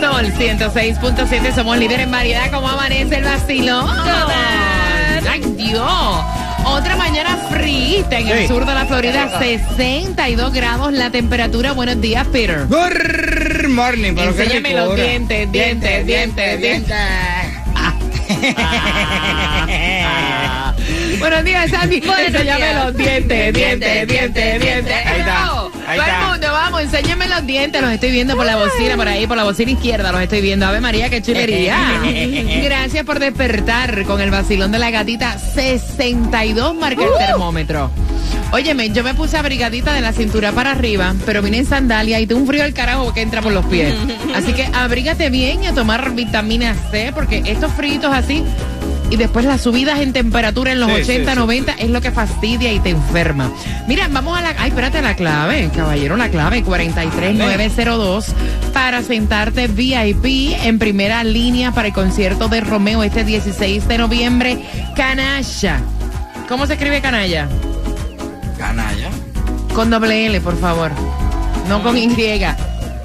Sol 106.7, somos líderes en variedad, como amanece el vacilón. ¡Ay, Dios! Otra mañana fría en el Sí. sur de la Florida, 62 grados la temperatura. Buenos días, Peter. Good morning, pero qué Enséñame los ricura. dientes, dientes, dientes, dientes. Buenos días, Sandy. Enséñame los dientes, dientes, dientes, dientes. Ahí está, Vamos, ahí Todo está. el mundo, vamos, enséñame los dientes. Los estoy viendo por la bocina, por ahí, por la bocina izquierda. Los estoy viendo. Ave María, qué chulería. Gracias por despertar con el vacilón de la gatita. 62 marca el termómetro. Óyeme, yo me puse abrigadita de la cintura para arriba, pero vine en sandalia y tengo un frío al carajo que entra por los pies. Así que abrígate bien y a tomar vitamina C, porque estos fritos así y después las subidas en temperatura en los Sí, 80, sí, sí, 90 es lo que fastidia y te enferma. Mira, vamos a la... Ay, espérate, la clave, caballero, la clave 43902 para sentarte VIP en primera línea para el concierto de Romeo este 16 de noviembre. Canalla. ¿Cómo se escribe canalla? Canalla. Con doble L, por favor. No con Y.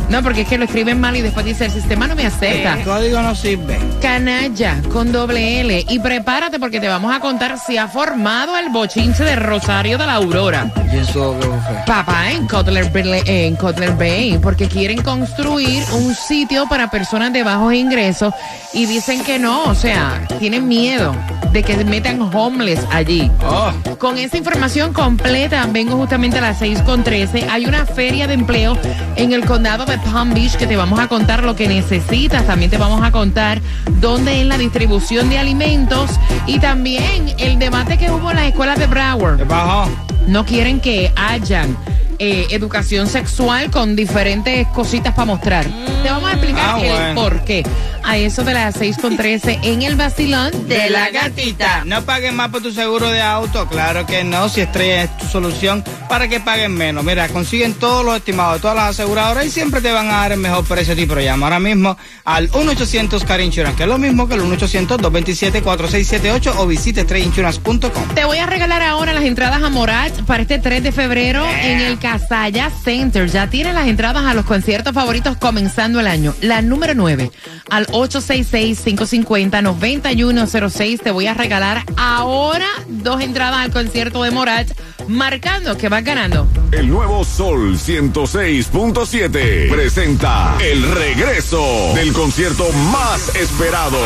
No, porque es que lo escriben mal y después dice, el sistema no me acepta. El código no sirve. Canalla con doble L. Y prepárate porque te vamos a contar si ha formado el bochinche de Rosario de la Aurora. ¿Y eso qué fue? Papá, en Cutler, Bay- en Cutler Bay, porque quieren construir un sitio para personas de bajos ingresos y dicen que no, o sea, tienen miedo de que metan homeless allí. Oh, Con esa información completa, vengo justamente a las 6 con 13. Hay una feria de empleo en el condado de Palm Beach que te vamos a contar lo que necesitas. También te vamos a contar dónde es la distribución de alimentos y también el debate que hubo en las escuelas de Broward ¿qué bajó? no quieren que hayan eh, educación sexual con diferentes cositas para mostrar. Te vamos a explicar Ah, el bueno. por qué. A eso de las 6 con 13 en el vacilón de la gatita. No paguen más por tu seguro de auto, claro que no, si estrella es tu solución para que paguen menos. Mira, consiguen todos los estimados de todas las aseguradoras y siempre te van a dar el mejor precio a ti, pero llama ahora mismo al 1-800 Car Insurance, que es lo mismo que el 1-800-227-4678 o visite estrellinsurance.com. Te voy a regalar ahora las entradas a Morat para este 3 de febrero en el Casaya Center. Ya tienes las entradas a los conciertos favoritos comenzando el año. La número 9 al 866-550-9106. Te voy a regalar ahora dos entradas al concierto de Morat, marcando que vas ganando. El nuevo Sol 106.7 presenta el regreso del concierto más esperado.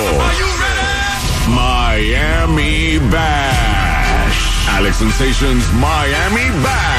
Miami Bash. Alex Sensations Miami Bash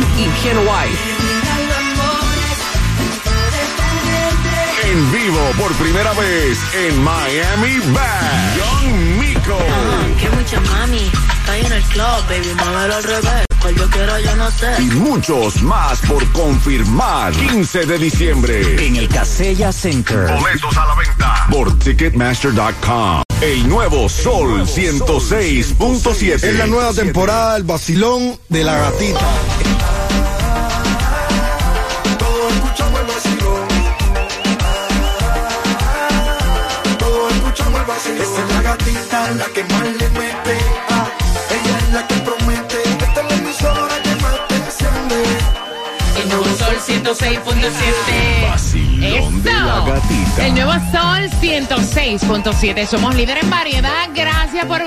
y Ken White. En vivo por primera vez en Miami Bash. Young Miko. Que mucha mami, está ahí en el club, baby, muévelo al revés. Cual yo quiero, yo no sé. Y muchos más por confirmar. 15 de diciembre. En el Casella Center. Boletos a la venta por Ticketmaster.com. El nuevo Sol 106.7. Es la nueva temporada del vacilón de la gatita. 106.7. Vacilón de la Eso. gatita. El nuevo sol 106.7. Somos líderes en variedad. Gracias por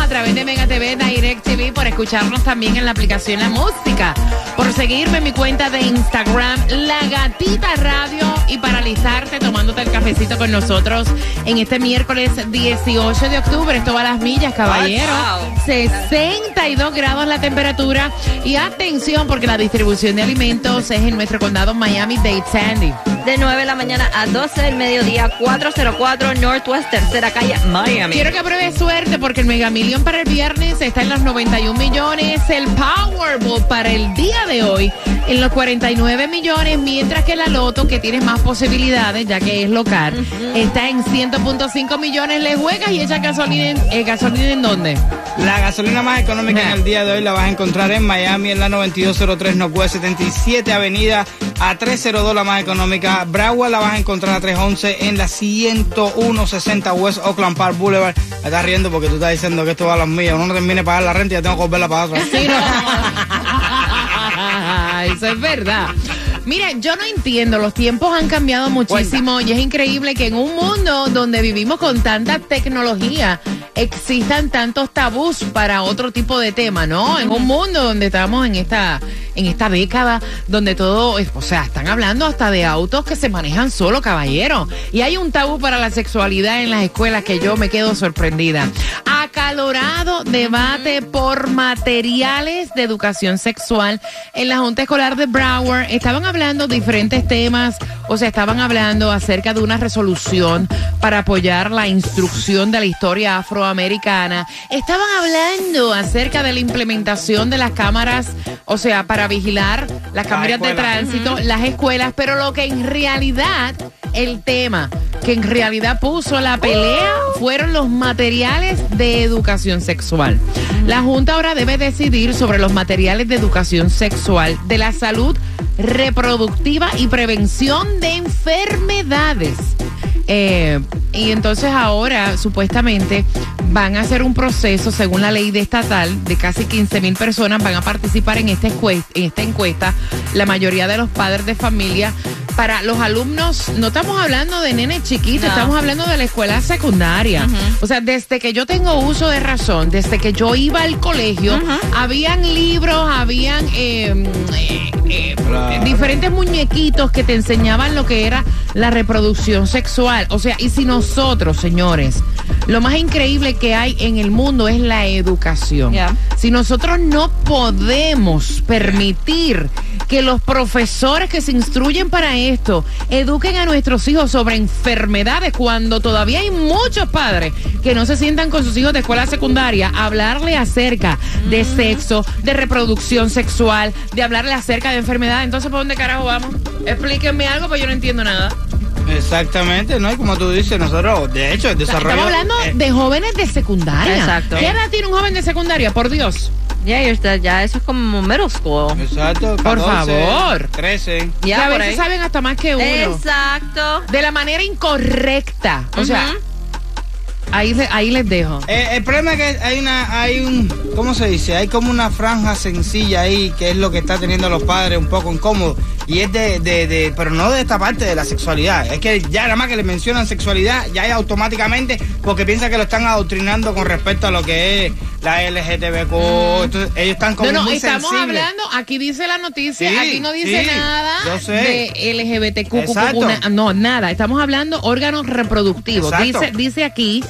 a través de Mega TV, Direct TV, por escucharnos también en la aplicación La Música, por seguirme en mi cuenta de Instagram, La Gatita Radio, y paralizarte tomándote el cafecito con nosotros en este miércoles 18 de octubre. Esto va a las millas, caballero. 62 grados la temperatura. Y atención, porque la distribución de alimentos es en nuestro condado Miami-Dade Sandy. De 9 de la mañana a 12 del mediodía, 404 Northwest, tercera calle, Miami. Quiero que pruebes suerte porque el Mega Million para el viernes está en los 91 millones, el Powerball para el día de hoy en los 49 millones, mientras que la Loto, que tiene más posibilidades ya que es local, está en 100.5 millones. Le juegas y echas gasolina en, eh, gasolina en dónde? La gasolina más económica en el día de hoy la vas a encontrar en Miami, en la 9203 Northwest 77 Avenida, a 302 la más económica. Broward la vas a encontrar a 311 en la 10160 West Oakland Park Boulevard. Me estás riendo porque tú estás diciendo que a las mías. Uno no termine de pagar la renta y ya tengo que volverla a pagar. otra vez. Eso es verdad. Mire, yo no entiendo, los tiempos han cambiado muchísimo y es increíble que en un mundo donde vivimos con tanta tecnología existan tantos tabús para otro tipo de tema, ¿no? En un mundo donde estamos en esta en esta década donde todo, o sea, están hablando hasta de autos que se manejan solo, caballero. Y hay un tabú para la sexualidad en las escuelas que yo me quedo sorprendida. Acalorado debate por materiales de educación sexual en la Junta Escolar de Broward. Estaban hablando diferentes temas, o sea, estaban hablando acerca de una resolución para apoyar la instrucción de la historia afroamericana. Estaban hablando acerca de la implementación de las cámaras, o sea, para vigilar las cámaras de tránsito, las escuelas, pero lo que en realidad, el tema que en realidad puso la pelea fueron los materiales de educación sexual. La Junta ahora debe decidir sobre los materiales de educación sexual, de la salud reproductiva y prevención de enfermedades. Eh, y entonces ahora supuestamente van a hacer un proceso según la ley de estatal de casi 15 mil personas van a participar en encuesta, en esta encuesta. La mayoría de los padres de familia para los alumnos, no estamos hablando de nenes chiquitos, No. estamos hablando de la escuela secundaria. O sea, desde que yo tengo uso de razón, desde que yo iba al colegio, habían libros, habían eh, eh, eh, Claro. diferentes muñequitos que te enseñaban lo que era la reproducción sexual. O sea, y si nosotros, señores, lo más increíble que hay en el mundo es la educación. Si nosotros no podemos permitir que los profesores que se instruyen para esto eduquen a nuestros hijos sobre enfermedades cuando todavía hay muchos padres que no se sientan con sus hijos de escuela secundaria a hablarle acerca de sexo, de reproducción sexual, de hablarle acerca de enfermedades. Entonces, ¿por dónde carajo vamos? Explíquenme algo, pues yo no entiendo nada. Exactamente, ¿no? Y como tú dices, nosotros, de hecho, el desarrollo. Estamos hablando eh, de jóvenes de secundaria. Exacto. ¿Qué edad tiene un joven de secundaria? Por Dios. Ya, está, ya eso es como middle school. Exacto, Por 14, favor. 13. que Ya, a por veces ahí. saben hasta más que uno. Exacto. De la manera incorrecta. O sea, ahí, ahí les dejo. Eh, el problema es que hay una, hay un, ¿cómo se dice? Hay como una franja sencilla ahí que es lo que está teniendo a los padres un poco incómodos. Y es de, de, de, pero no de esta parte de la sexualidad. Es que ya nada más que le mencionan sexualidad, ya es automáticamente porque piensan que lo están adoctrinando con respecto a lo que es la LGTBQ. Entonces, ellos están como no, no, muy estamos sensibles. hablando, aquí dice la noticia, Sí, aquí no dice sí, nada yo sé. de LGBTQ, no, nada, estamos hablando órganos reproductivos. Exacto. Dice, dice aquí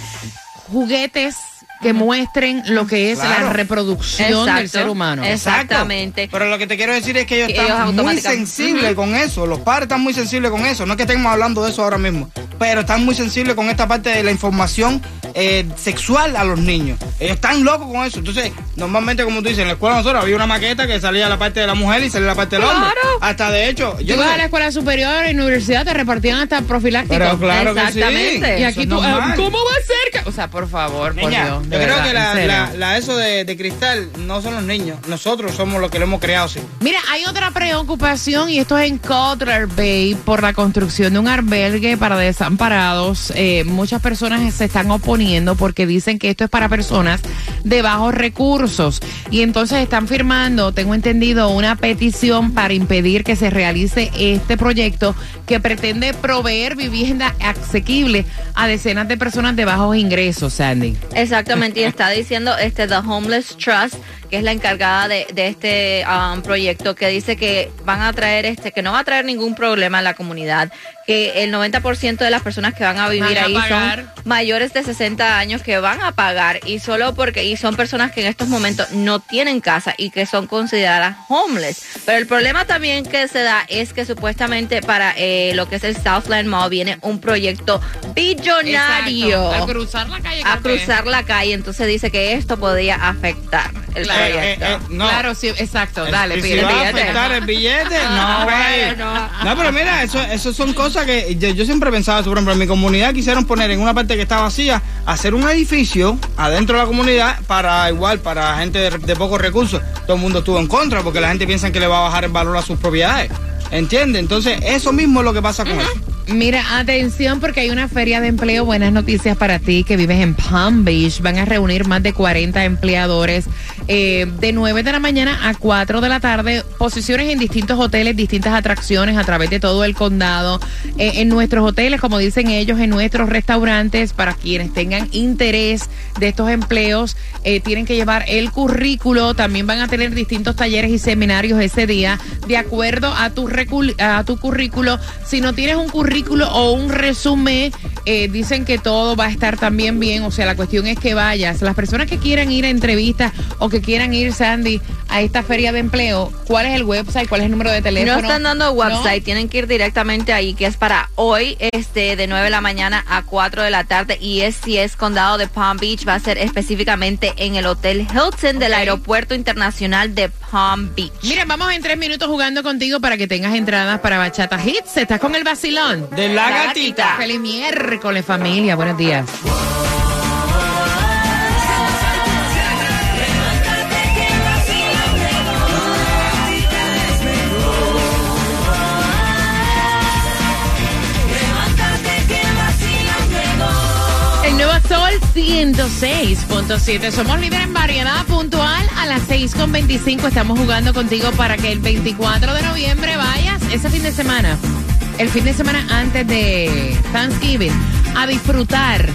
juguetes que muestren lo que es la reproducción del ser humano. Exacto. Exactamente. Pero lo que te quiero decir es que ellos Que están ellos muy sensibles con eso. Los padres están muy sensibles con eso. No es que estemos hablando de eso ahora mismo. Pero están muy sensibles con esta parte de la información eh, sexual a los niños. Ellos están locos con eso. Entonces, normalmente, como tú dices, en la escuela nosotros había una maqueta que salía la parte de la mujer y salía la parte del hombre. Claro. Hasta de hecho, yo Tú no vas sé- a la escuela superior, en la universidad te repartían hasta profiláctico. Pero claro que sí. Exactamente. Y aquí tú, ah. ¿cómo va a ser? que- O sea, por favor, por Dios. Yo creo verdad, que la, eso de, de cristal no son los niños. Nosotros somos los que lo hemos creado así. Mira, hay otra preocupación y esto es en Cutler Bay por la construcción de un albergue para desamparados. Eh, muchas personas se están oponiendo porque dicen que esto es para personas de bajos recursos y entonces están firmando, tengo entendido, una petición para impedir que se realice este proyecto que pretende proveer vivienda asequible a decenas de personas de bajos ingresos, Sandy. Y está diciendo este The Homeless Trust, que es la encargada de, de este um, proyecto, que dice que van a traer este, que no va a traer ningún problema a la comunidad, que el 90% de las personas que van a vivir Van a ahí pagar. son mayores de 60 años que van a pagar y solo porque y son personas que en estos momentos no tienen casa y que son consideradas homeless. Pero el problema también que se da es que supuestamente para eh, lo que es el Southland Mall viene un proyecto billonario Exacto. Al cruzar la calle. a Café. cruzar la calle, entonces dice que esto podría afectar el Claro, proyecto. Eh, eh, no. Claro, sí, exacto. El- Dale, si pide va a billete. afectar el billete, no, güey. bueno. No, pero mira, eso, eso son cosas que yo, yo siempre pensaba, por ejemplo, en mi comunidad quisieron poner en una parte que está vacía, hacer un edificio adentro de la comunidad para igual, para gente de, de pocos recursos. Todo el mundo estuvo en contra porque la gente piensa que le va a bajar el valor a sus propiedades. ¿Entiendes? Entonces, eso mismo es lo que pasa con eso. Mira, atención porque hay una feria de empleo. Buenas noticias para ti que vives en Palm Beach. Van a reunir más de 40 empleadores eh, de 9 de la mañana a 4 de la tarde. Posiciones en distintos hoteles, distintas atracciones a través de todo el condado. Eh, en nuestros hoteles, como dicen ellos, en nuestros restaurantes, para quienes tengan interés de estos empleos, eh, tienen que llevar el currículo. También van a tener distintos talleres y seminarios ese día de acuerdo a tu, a tu currículo. Si no tienes un currículo o un resumen, eh, dicen que todo va a estar también bien. O sea, la cuestión es que vayas. Las personas que quieran ir a entrevistas o que quieran ir, Sandy, a esta feria de empleo, ¿cuál es el website? ¿Cuál es el número de teléfono? No están dando ¿No? website, tienen que ir directamente ahí, que es para hoy, este, de 9 de la mañana a 4 de la tarde, y es si es condado de Palm Beach, va a ser específicamente en el Hotel Hilton del. Aeropuerto Internacional de Palm Beach. Mira, vamos en tres minutos jugando contigo para que tengas entradas para Bachata Hits. Estás con el vacilón. De la gatita. Feliz miércoles, familia. Buenos días. El nuevo Sol 106.7. Somos líderes en variedad puntual. A las 6.25 estamos jugando contigo para que el 24 de noviembre vayas ese fin de semana, el fin de semana antes de Thanksgiving, a disfrutar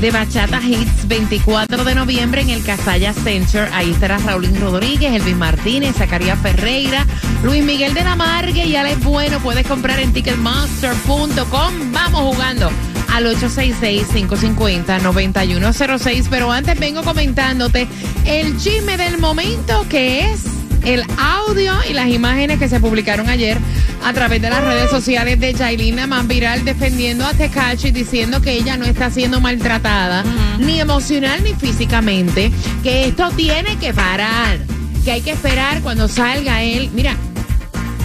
de Bachata Hits 24 de noviembre en el Casalla Center. Ahí estará Raulín Rodríguez, Elvis Martínez, Zacarías Ferreira, Luis Miguel de la Margue y Alex Bueno. Puedes comprar en ticketmaster.com. Vamos jugando al 866-550-9106. Pero antes vengo comentándote el chisme del momento que es el audio y las imágenes que se publicaron ayer a través de las redes sociales de Jailina más viral defendiendo a Tekashi diciendo que ella no está siendo maltratada ni emocional ni físicamente, que esto tiene que parar, que hay que esperar cuando salga él. Mira,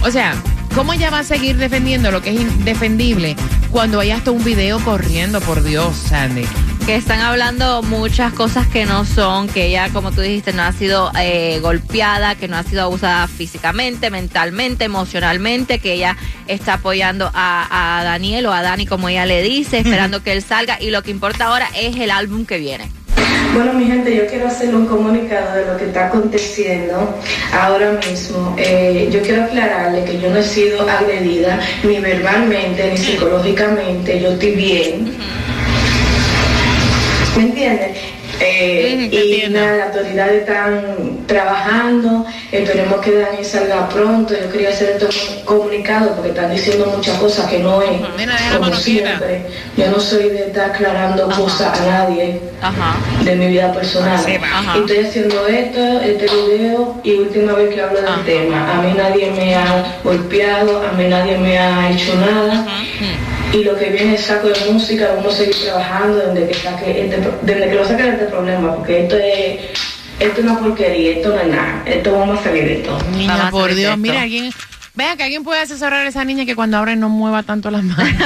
o sea, ¿cómo ella va a seguir defendiendo lo que es indefendible cuando hay hasta un video corriendo, por Dios, Sandy? Que están hablando muchas cosas que no son, que ella, como tú dijiste, no ha sido eh, golpeada, que no ha sido abusada físicamente, mentalmente, emocionalmente, que ella está apoyando a, a Daniel o a Dani, como ella le dice, esperando que él salga y lo que importa ahora es el álbum que viene. Bueno, mi gente, yo quiero hacer un comunicado de lo que está aconteciendo ahora mismo. Eh, yo quiero aclararle que yo no he sido agredida ni verbalmente ni psicológicamente. Yo estoy bien. ¿Me entiendes? Eh, y nada, las autoridades están trabajando, esperemos que Dani salga pronto. Yo quería hacer este comunicado porque están diciendo muchas cosas que no es. Como siempre. Yo no soy de estar aclarando Ajá. cosas a nadie Ajá. de mi vida personal. Y estoy haciendo esto, este video y última vez que hablo del Ajá. tema. A mí nadie me ha golpeado, a mí nadie me ha hecho nada. Y lo que viene es saco de música, vamos a seguir trabajando desde que, saque este desde que lo saque de este problema, porque esto es, esto es una porquería, esto no es nada, esto vamos a salir de esto. Niña, Vamos por Dios, esto. mira, alguien, vea que alguien puede asesorar a esa niña que cuando abre no mueva tanto las manos.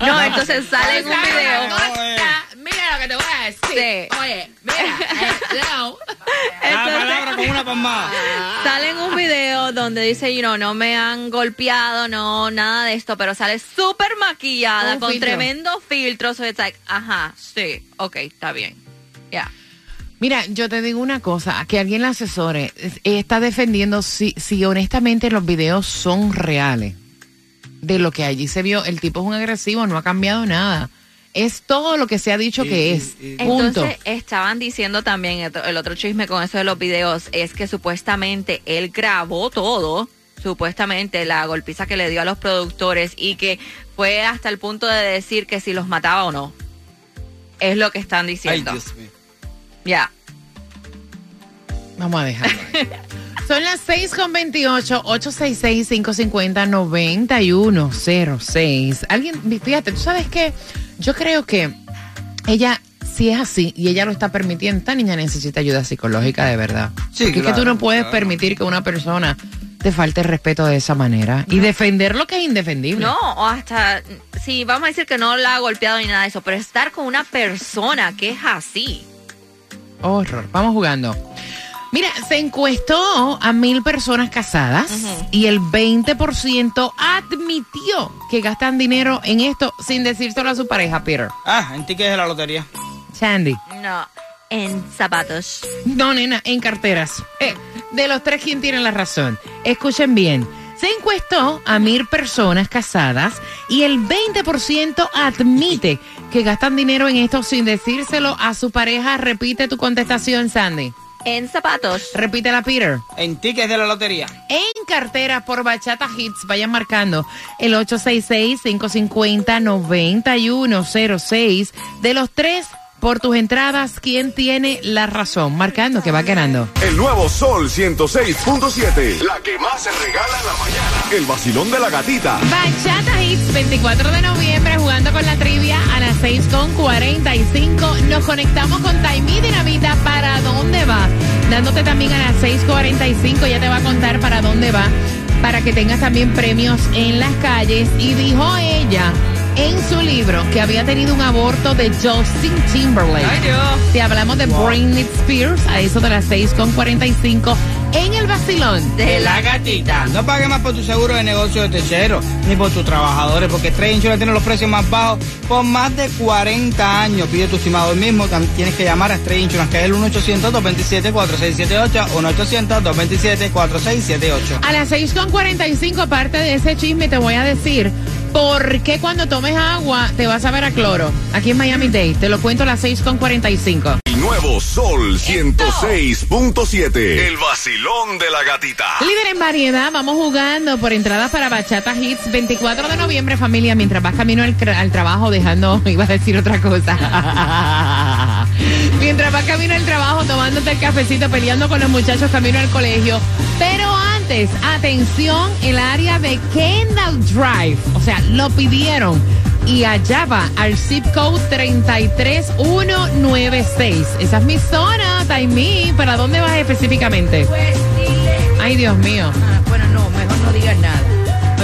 No, entonces sale en un video. Mira lo que te voy a decir. Sí. Oye, Cada palabra con una palmada. Sale en un video donde dice, you know, no me han golpeado, no, nada de esto, pero sale súper maquillada, Un con filtro. tremendo filtro. So it's like, ajá, sí, ok, está bien. Ya. Mira, yo te digo una cosa, que alguien la asesore es- está defendiendo si, si honestamente los videos son reales. De lo que allí se vio, el tipo es un agresivo, no ha cambiado nada. Es todo lo que se ha dicho que es. Punto. Entonces estaban diciendo también, el otro chisme con eso de los videos, es que supuestamente él grabó todo, supuestamente la golpiza que le dio a los productores y que fue hasta el punto de decir que si los mataba o no. Es lo que están Ay, diciendo. Dios mío. Ya. Vamos a dejarlo ahí. Son las 6 con 28, 866-550-9106. Alguien, fíjate, tú sabes que yo creo que ella, si es así y ella lo está permitiendo, esta niña necesita ayuda psicológica de verdad. Sí, Porque es que claro, tú no puedes claro. permitir que una persona te falte el respeto de esa manera y defender lo que es indefendible. No, o hasta, sí, vamos a decir que no la ha golpeado ni nada de eso, pero estar con una persona que es así. Horror. Vamos jugando. Mira, se encuestó a mil personas casadas y el 20% admitió que gastan dinero en esto sin decírselo a su pareja, Peter. Ah, en tickets de la lotería. Sandy. No, en zapatos. No, nena, en carteras. Eh, de los tres, ¿quién tiene la razón? Escuchen bien. Se encuestó a mil personas casadas y el 20% admite que gastan dinero en esto sin decírselo a su pareja. Repite tu contestación, Sandy. En zapatos. Repítela, Peter. En tickets de la lotería. en cartera por Bachata Hits. Vayan marcando el 866-550-9106. De los tres, por tus entradas, ¿quién tiene la razón? Marcando que va ganando. El nuevo Sol 106.7. La que más se regala en la mañana. El vacilón de la gatita. Bachata Hits, 24 de noviembre, jugando con la trivia a las 6.45. Nos conectamos con Taimí Dinamita. ¿Para dónde va? Dándote también a las 6.45. Ya te va a contar para dónde va. Para que tengas también premios en las calles. Y dijo ella en su libro que había tenido un aborto de Justin Timberlake. Te hablamos de Britney Spears a eso de las 6.45 en el vacilón. De la gatita. No pagues más por tu seguro de negocio de techero, ni por tus trabajadores, porque Trade Insurance tiene los precios más bajos por más de 40 años. Pide tu estimado hoy mismo. También tienes que llamar a Trade Insurance, que es el 1-800-227-4678, 1-800-227-4678. A las 6.45, aparte de ese chisme, te voy a decir por qué cuando tomes agua te vas a ver a cloro. Aquí en Miami Dade. Te lo cuento a las 6.45. El nuevo Sol 106.7. El vacilón de la gatita. Líder en variedad, vamos jugando por entradas para Bachata Hits 24 de noviembre, familia, mientras vas camino al, al trabajo dejando, iba a decir otra cosa. mientras vas camino al trabajo tomándote el cafecito, peleando con los muchachos camino al colegio. Pero antes, atención, el área de Kendall Drive, o sea, lo pidieron. Y allá va al zip code 33196. Esa es mi zona, Taimí. ¿Para dónde vas específicamente? Ay, Dios mío. Ah, bueno, no, mejor no digas nada.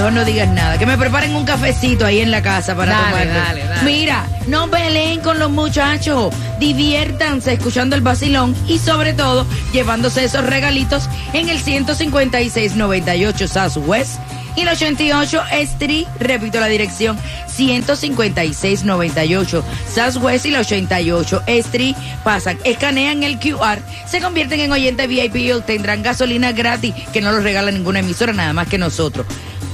Mejor no digas nada. Que me preparen un cafecito ahí en la casa para Dale, tomar. dale, dale. Mira, no peleen con los muchachos. Diviértanse escuchando el vacilón y sobre todo llevándose esos regalitos en el 15698 Southwest y el 88 Street. Repito la dirección. 15698 Southwest y la 88 Street pasan, escanean el QR, se convierten en oyentes VIP y obtendrán gasolina gratis que no los regala ninguna emisora, nada más que nosotros.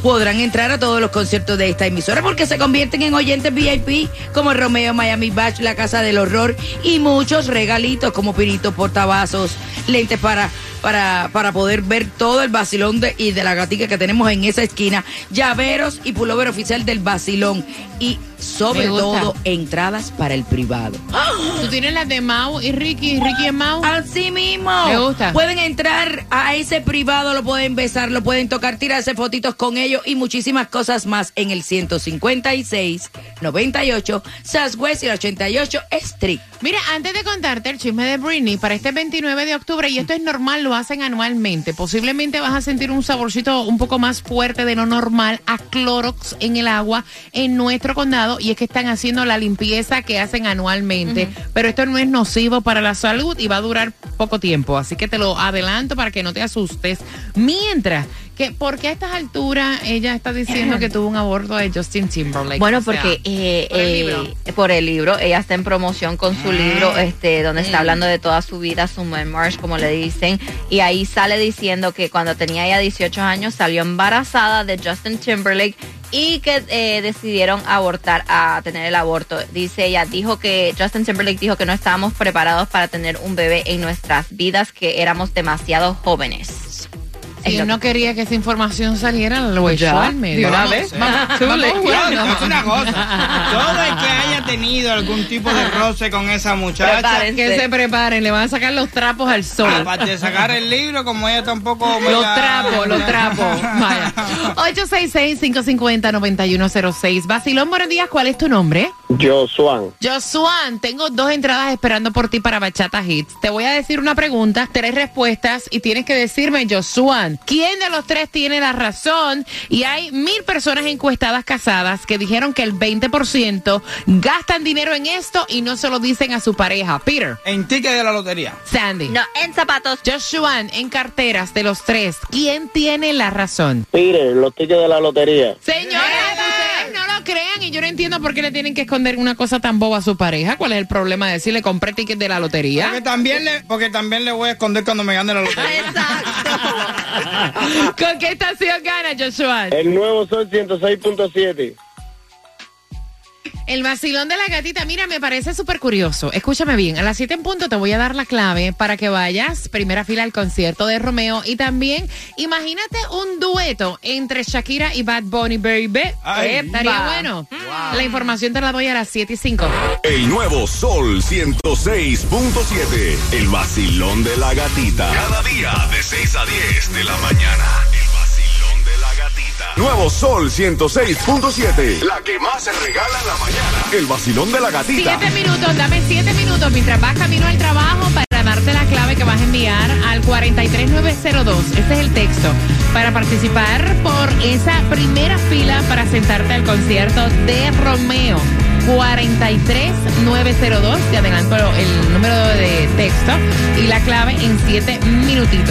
Podrán entrar a todos los conciertos de esta emisora porque se convierten en oyentes VIP como Romeo Miami Bash, La Casa del Horror y muchos regalitos como pinitos portavasos, lentes para, para, para poder ver todo el vacilón de, y de la gatica que tenemos en esa esquina, llaveros y pullover oficial del vacilón y sobre todo entradas para el privado. Tú tienes las de Mau y Ricky, Ricky y Mau. Así mismo. Me gusta. Pueden entrar a ese privado, lo pueden besar, lo pueden tocar, tirarse fotitos con ellos y muchísimas cosas más en el 156, 98, Southwest y el 88 Street. Mira, antes de contarte el chisme de Britney, para este 29 de octubre, y esto es normal, lo hacen anualmente, posiblemente vas a sentir un saborcito un poco más fuerte de lo normal a Clorox en el agua en nuestro condado, y es que están haciendo la limpieza que hacen anualmente, pero esto no es nocivo para la salud y va a durar poco tiempo, así que te lo adelanto para que no te asustes. Mientras que, ¿por qué a estas alturas ella está diciendo que tuvo un aborto de Justin Timberlake? Bueno, O sea, porque eh, por el eh, libro. por el libro, ella está en promoción con su libro, este, donde Mm. está hablando de toda su vida, su memoirs, como le dicen, y ahí sale diciendo que cuando tenía ya 18 años salió embarazada de Justin Timberlake y que eh, decidieron abortar a tener el aborto. Dice ella, dijo que Justin Timberlake dijo que no estábamos preparados para tener un bebé en nuestras vidas, que éramos demasiado jóvenes. Si él no quería que esa información saliera, lo echó Ya, al medio. de una Vamos, vez. vamos, vamos una cosa. Todo el que haya tenido algún tipo de roce con esa muchacha. Que se preparen, le van a sacar los trapos al sol. Aparte de sacar el libro, como ella tampoco. Los trapos, los trapos. Vaya. 866-550-9106. Basilón, buenos días. ¿Cuál es tu nombre? Josuan. Josuan, tengo dos entradas esperando por ti para Bachata Hits. Te voy a decir una pregunta, tres respuestas y tienes que decirme, Josuan, ¿quién de los tres tiene la razón? Y hay mil personas encuestadas casadas que dijeron que el 20% gastan dinero en esto y no se lo dicen a su pareja. Peter. En ticket de la lotería. Sandy. No, en zapatos. Josuan, en carteras de los tres, ¿quién tiene la razón? Peter, los tickets de la lotería. Lo crean y yo no entiendo por qué le tienen que esconder una cosa tan boba a su pareja. ¿Cuál es el problema de decirle compré ticket de la lotería? Porque también le, porque también le voy a esconder cuando me gane la lotería. ¿Con qué estación gana, Joshua? El nuevo Sol 106.7. El vacilón de la gatita, mira, me parece súper curioso. Escúchame bien, a las 7 en punto te voy a dar la clave para que vayas primera fila al concierto de Romeo y también imagínate un dueto entre Shakira y Bad Bunny Baby. Ay. Eh, estaría Va. bueno. La información te la doy a las 7 y 5. El nuevo Sol 106.7. El vacilón de la gatita. Cada día de 6 a 10 de la mañana. Nuevo Sol 106.7. La que más se regala en la mañana. El vacilón de la gatita. Siete minutos, dame siete minutos mientras vas camino al trabajo para darte la clave que vas a enviar al 43902. Ese es el texto. Para participar por esa primera fila para sentarte al concierto de Romeo. 43902. Te adelanto el número de texto y la clave en siete minutitos.